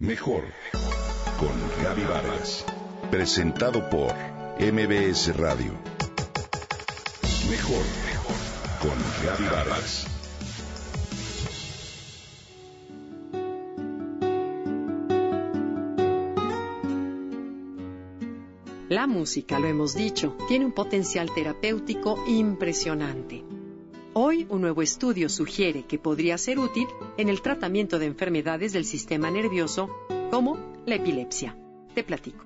Mejor con Gaby Vargas. Presentado por MBS Radio. Mejor con Gaby Vargas. La música, lo hemos dicho, tiene un potencial terapéutico impresionante. Hoy un nuevo estudio sugiere que podría ser útil en el tratamiento de enfermedades del sistema nervioso como la epilepsia. Te platico.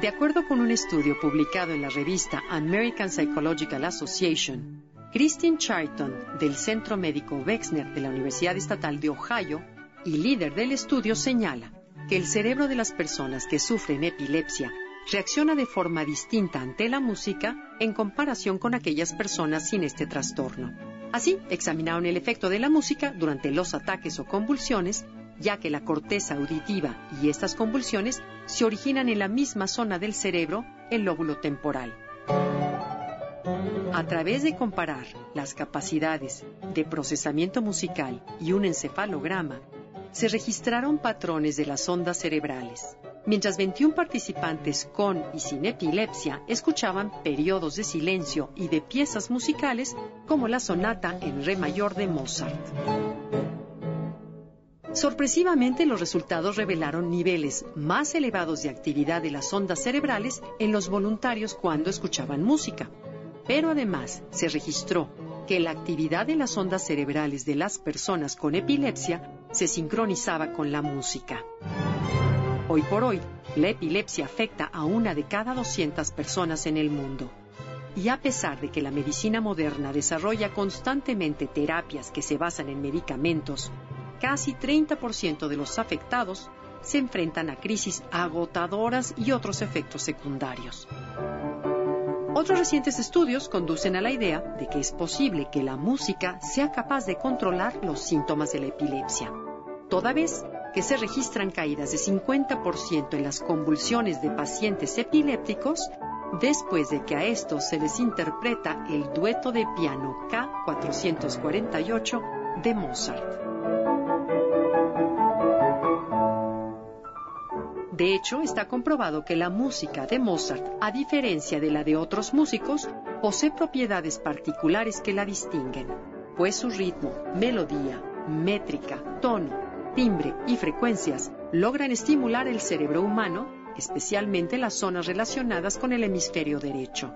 De acuerdo con un estudio publicado en la revista American Psychological Association, Christine Charlton del Centro Médico Wexner de la Universidad Estatal de Ohio y líder del estudio señala que el cerebro de las personas que sufren epilepsia reacciona de forma distinta ante la música en comparación con aquellas personas sin este trastorno. Así, examinaron el efecto de la música durante los ataques o convulsiones, ya que la corteza auditiva y estas convulsiones se originan en la misma zona del cerebro, el lóbulo temporal. A través de comparar las capacidades de procesamiento musical y un encefalograma, se registraron patrones de las ondas cerebrales mientras 21 participantes con y sin epilepsia escuchaban periodos de silencio y de piezas musicales como la sonata en re mayor de Mozart. Sorpresivamente, los resultados revelaron niveles más elevados de actividad de las ondas cerebrales en los voluntarios cuando escuchaban música. Pero además se registró que la actividad de las ondas cerebrales de las personas con epilepsia se sincronizaba con la música. Hoy por hoy, la epilepsia afecta a una de cada 200 personas en el mundo. Y a pesar de que la medicina moderna desarrolla constantemente terapias que se basan en medicamentos, casi 30% de los afectados se enfrentan a crisis agotadoras y otros efectos secundarios. Otros recientes estudios conducen a la idea de que es posible que la música sea capaz de controlar los síntomas de la epilepsia, toda vez que se registran caídas de 50% en las convulsiones de pacientes epilépticos después de que a estos se les interpreta el dueto de piano K448 de Mozart. De hecho, está comprobado que la música de Mozart, a diferencia de la de otros músicos, posee propiedades particulares que la distinguen, pues su ritmo, melodía, métrica, tono, timbre y frecuencias logran estimular el cerebro humano, especialmente las zonas relacionadas con el hemisferio derecho.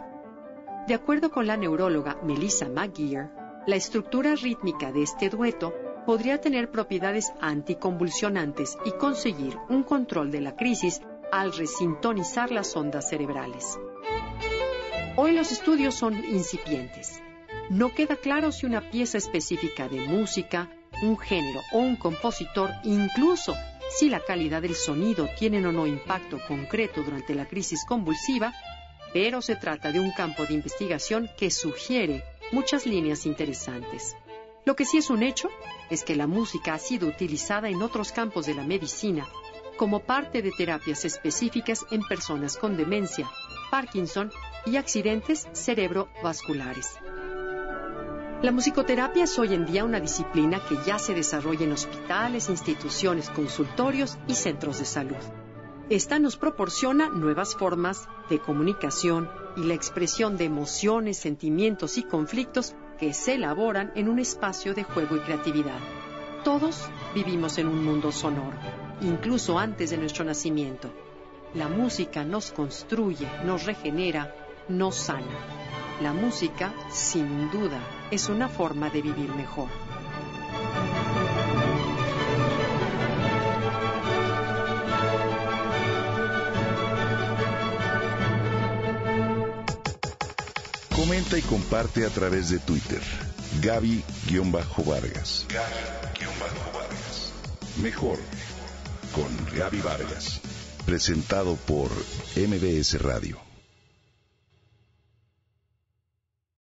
De acuerdo con la neuróloga Melissa McGear, la estructura rítmica de este dueto podría tener propiedades anticonvulsionantes y conseguir un control de la crisis al resintonizar las ondas cerebrales. Hoy los estudios son incipientes. No queda claro si una pieza específica de música, un género o un compositor, incluso si la calidad del sonido tiene o no impacto concreto durante la crisis convulsiva, pero se trata de un campo de investigación que sugiere muchas líneas interesantes. Lo que sí es un hecho es que la música ha sido utilizada en otros campos de la medicina como parte de terapias específicas en personas con demencia, Parkinson y accidentes cerebrovasculares. La musicoterapia es hoy en día una disciplina que ya se desarrolla en hospitales, instituciones, consultorios y centros de salud. Esta nos proporciona nuevas formas de comunicación y la expresión de emociones, sentimientos y conflictos que se elaboran en un espacio de juego y creatividad. Todos vivimos en un mundo sonoro, incluso antes de nuestro nacimiento. La música nos construye, nos regenera, nos sana. La música, sin duda, es una forma de vivir mejor. Comenta y comparte a través de Twitter. Gaby-Vargas. Gaby-Vargas. Mejor con Gaby Vargas. Presentado por MBS Radio.